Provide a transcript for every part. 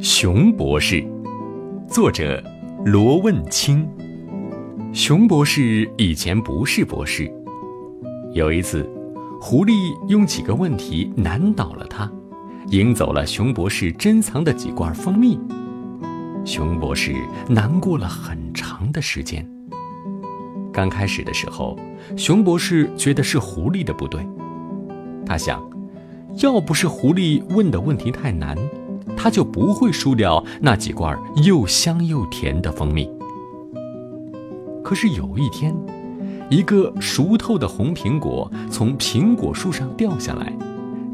熊博士，作者罗问清。熊博士以前不是博士。有一次，狐狸用几个问题难倒了他，赢走了熊博士珍藏的几罐蜂蜜。熊博士难过了很长的时间。刚开始的时候，熊博士觉得是狐狸的不对。他想，要不是狐狸问的问题太难，他就不会输掉那几罐又香又甜的蜂蜜。可是有一天，一个熟透的红苹果从苹果树上掉下来，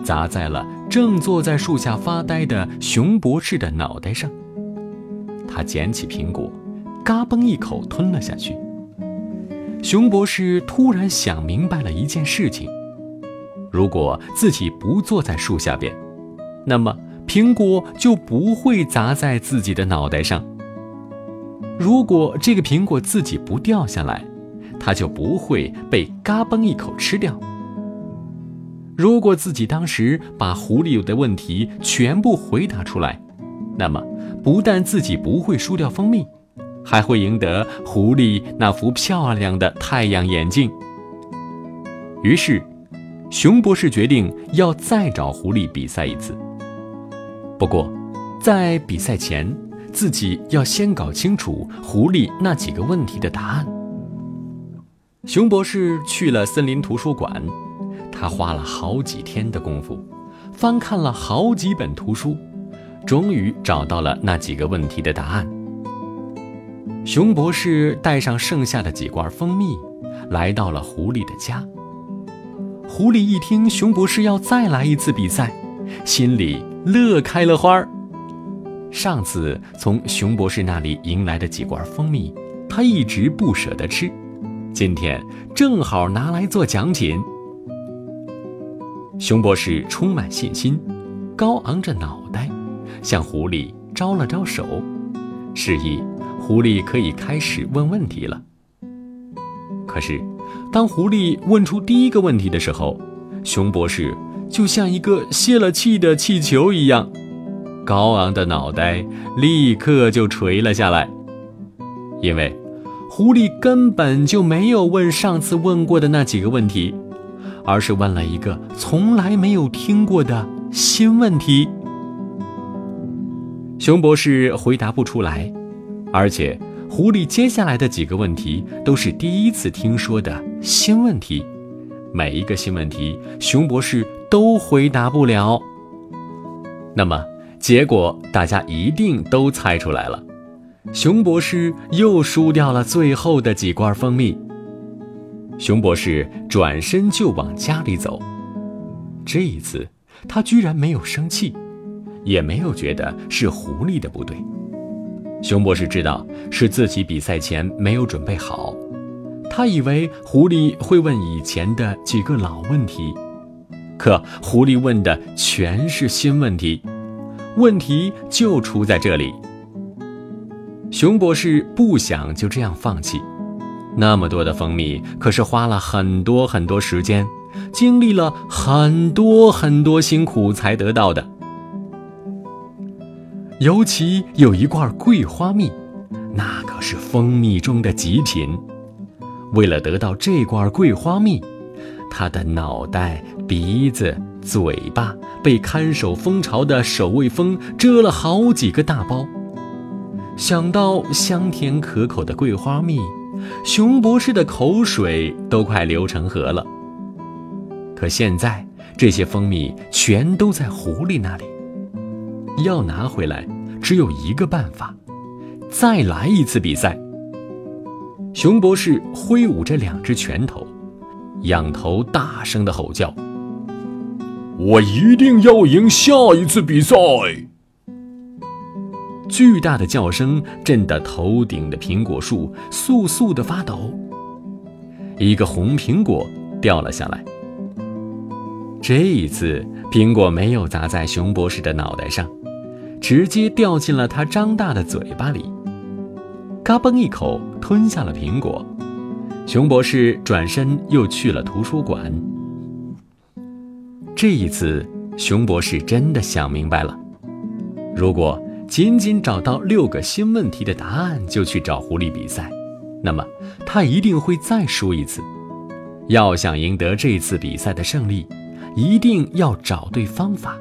砸在了正坐在树下发呆的熊博士的脑袋上。他捡起苹果，嘎嘣一口吞了下去。熊博士突然想明白了一件事情。如果自己不坐在树下边，那么苹果就不会砸在自己的脑袋上。如果这个苹果自己不掉下来，它就不会被嘎嘣一口吃掉。如果自己当时把狐狸的问题全部回答出来，那么不但自己不会输掉蜂蜜，还会赢得狐狸那副漂亮的太阳眼镜。于是。熊博士决定要再找狐狸比赛一次。不过，在比赛前，自己要先搞清楚狐狸那几个问题的答案。熊博士去了森林图书馆，他花了好几天的功夫，翻看了好几本图书，终于找到了那几个问题的答案。熊博士带上剩下的几罐蜂蜜，来到了狐狸的家。狐狸一听熊博士要再来一次比赛，心里乐开了花儿。上次从熊博士那里赢来的几罐蜂蜜，他一直不舍得吃，今天正好拿来做奖品。熊博士充满信心，高昂着脑袋，向狐狸招了招手，示意狐狸可以开始问问题了。可是。当狐狸问出第一个问题的时候，熊博士就像一个泄了气的气球一样，高昂的脑袋立刻就垂了下来。因为狐狸根本就没有问上次问过的那几个问题，而是问了一个从来没有听过的新问题。熊博士回答不出来，而且。狐狸接下来的几个问题都是第一次听说的新问题，每一个新问题，熊博士都回答不了。那么结果大家一定都猜出来了，熊博士又输掉了最后的几罐蜂蜜。熊博士转身就往家里走，这一次他居然没有生气，也没有觉得是狐狸的不对。熊博士知道是自己比赛前没有准备好，他以为狐狸会问以前的几个老问题，可狐狸问的全是新问题，问题就出在这里。熊博士不想就这样放弃，那么多的蜂蜜可是花了很多很多时间，经历了很多很多辛苦才得到的。尤其有一罐桂花蜜，那可是蜂蜜中的极品。为了得到这罐桂花蜜，他的脑袋、鼻子、嘴巴被看守蜂巢的守卫蜂蛰了好几个大包。想到香甜可口的桂花蜜，熊博士的口水都快流成河了。可现在，这些蜂蜜全都在狐狸那里。要拿回来，只有一个办法，再来一次比赛。熊博士挥舞着两只拳头，仰头大声的吼叫：“我一定要赢下一次比赛！”巨大的叫声震得头顶的苹果树簌簌的发抖，一个红苹果掉了下来。这一次，苹果没有砸在熊博士的脑袋上。直接掉进了他张大的嘴巴里，嘎嘣一口吞下了苹果。熊博士转身又去了图书馆。这一次，熊博士真的想明白了：如果仅仅找到六个新问题的答案就去找狐狸比赛，那么他一定会再输一次。要想赢得这次比赛的胜利，一定要找对方法。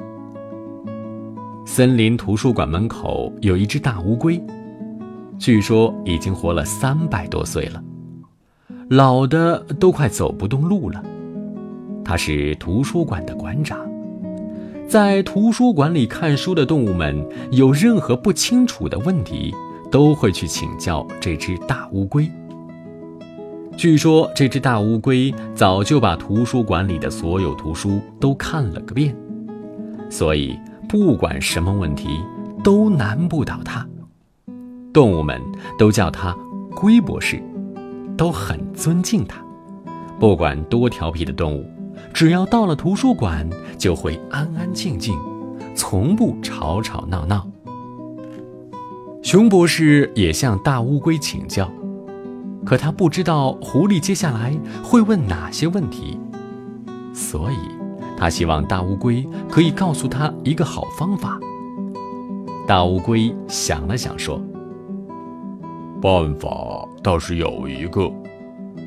森林图书馆门口有一只大乌龟，据说已经活了三百多岁了，老的都快走不动路了。他是图书馆的馆长，在图书馆里看书的动物们有任何不清楚的问题，都会去请教这只大乌龟。据说这只大乌龟早就把图书馆里的所有图书都看了个遍，所以不管什么问题都难不倒它。动物们都叫它“龟博士”，都很尊敬它。不管多调皮的动物。只要到了图书馆，就会安安静静，从不吵吵闹闹。熊博士也向大乌龟请教，可他不知道狐狸接下来会问哪些问题，所以他希望大乌龟可以告诉他一个好方法。大乌龟想了想说：“办法倒是有一个，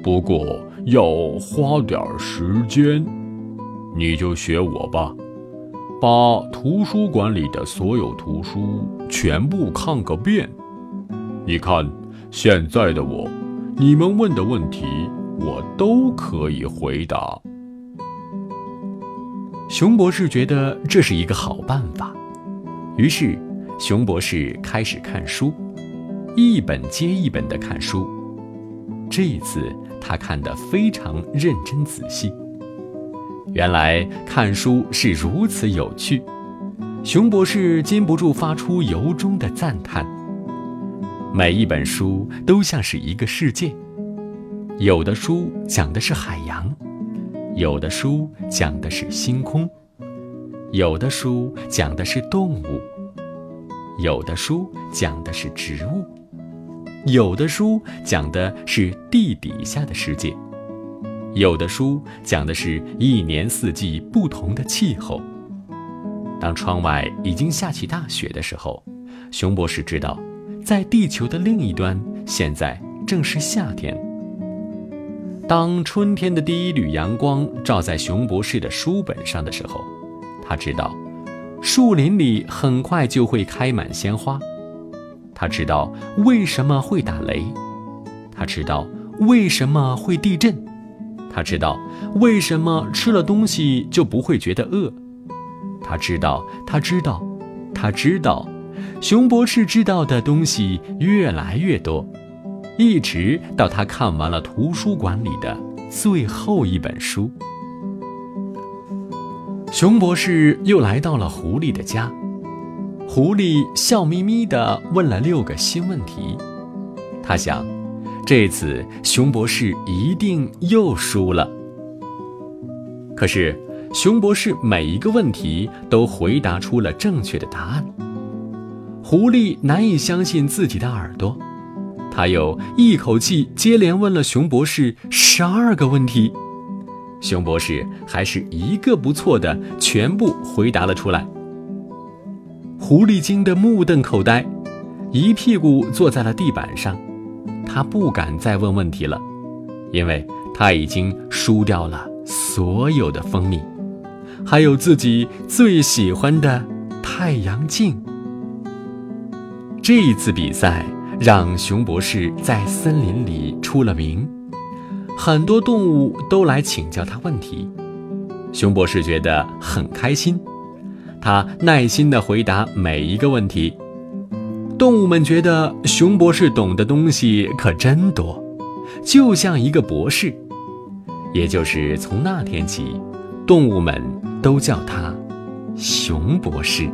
不过……”要花点时间，你就学我吧，把图书馆里的所有图书全部看个遍。你看现在的我，你们问的问题我都可以回答。熊博士觉得这是一个好办法，于是熊博士开始看书，一本接一本的看书。这一次。他看得非常认真仔细。原来看书是如此有趣，熊博士禁不住发出由衷的赞叹。每一本书都像是一个世界，有的书讲的是海洋，有的书讲的是星空，有的书讲的是动物，有的书讲的是植物。有的书讲的是地底下的世界，有的书讲的是一年四季不同的气候。当窗外已经下起大雪的时候，熊博士知道，在地球的另一端，现在正是夏天。当春天的第一缕阳光照在熊博士的书本上的时候，他知道，树林里很快就会开满鲜花。他知道为什么会打雷，他知道为什么会地震，他知道为什么吃了东西就不会觉得饿，他知道，他知道，他知道，熊博士知道的东西越来越多，一直到他看完了图书馆里的最后一本书。熊博士又来到了狐狸的家。狐狸笑眯眯地问了六个新问题，他想，这次熊博士一定又输了。可是，熊博士每一个问题都回答出了正确的答案。狐狸难以相信自己的耳朵，他又一口气接连问了熊博士十二个问题，熊博士还是一个不错的全部回答了出来。狐狸惊得目瞪口呆，一屁股坐在了地板上。他不敢再问问题了，因为他已经输掉了所有的蜂蜜，还有自己最喜欢的太阳镜。这一次比赛让熊博士在森林里出了名，很多动物都来请教他问题，熊博士觉得很开心。他耐心地回答每一个问题，动物们觉得熊博士懂的东西可真多，就像一个博士。也就是从那天起，动物们都叫他熊博士。